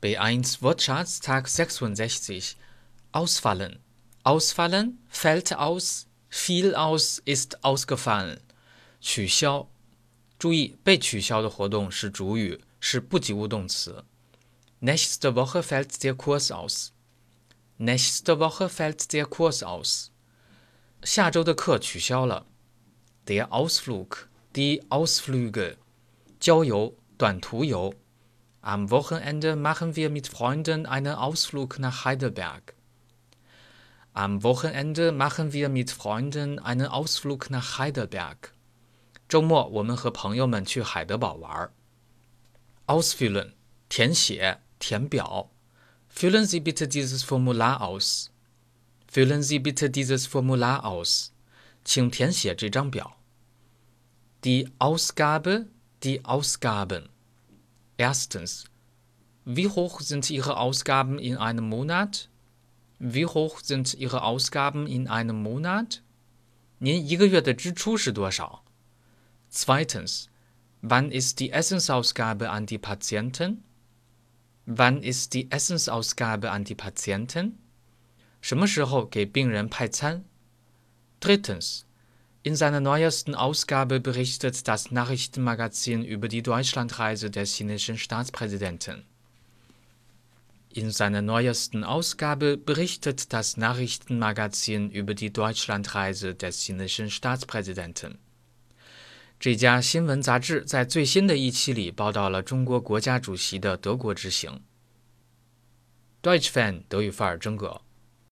B1 Wortschatztag 66 Ausfallen. Ausfallen, fällt aus, fiel aus, ist ausgefallen. 取消。注意，被取消的活动是主语，是不及物动词。Nächste Woche fällt der Kurs aus. Nächste Woche fällt der Kurs aus. 下周的课取消了。Der Ausflug, die Ausflüge. 郊游，短途游。 Am Wochenende machen wir mit Freunden einen Ausflug nach Heidelberg. Am Wochenende machen wir mit Freunden einen Ausflug nach Heidelberg. 周末我们和朋友们去海德堡玩。Ausfüllen 填写填表。Füllen Sie bitte dieses Formular aus. Füllen Sie bitte dieses Formular aus. 请填写这张表。Die Ausgabe, die Ausgaben. Erstens. Wie hoch sind Ihre Ausgaben in einem Monat? Wie hoch sind Ihre Ausgaben in einem Monat? 您一个月的支出是多少？Zweitens. Wann ist die Essensausgabe an die Patienten? Wann ist die Essensausgabe an die Patienten? 什么时候给病人派餐？Drittens. In seiner neuesten Ausgabe berichtet das Nachrichtenmagazin über die Deutschlandreise des chinesischen Staatspräsidenten. In seiner neuesten Ausgabe berichtet das Nachrichtenmagazin über die Deutschlandreise des chinesischen Staatspräsidenten. 这家新闻杂志在最新的一期里报道了中国国家主席的德国之行。Deutsch Fan 德语范儿真格。